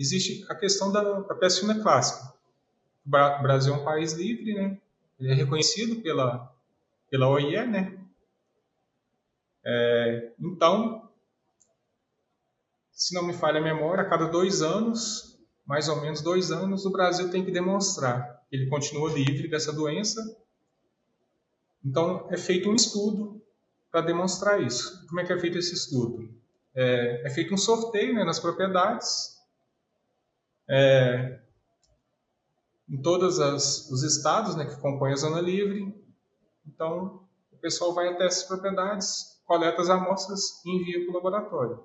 existe a questão da, da peste suína clássica. O Brasil é um país livre, né? Ele é reconhecido pela, pela OIE, né? É, então, se não me falha a memória, a cada dois anos, mais ou menos dois anos, o Brasil tem que demonstrar que ele continua livre dessa doença. Então, é feito um estudo para demonstrar isso. Como é que é feito esse estudo? É, é feito um sorteio né, nas propriedades. É, em todos os estados né, que compõem a zona livre. Então, o pessoal vai até essas propriedades, coleta as amostras e envia para o laboratório.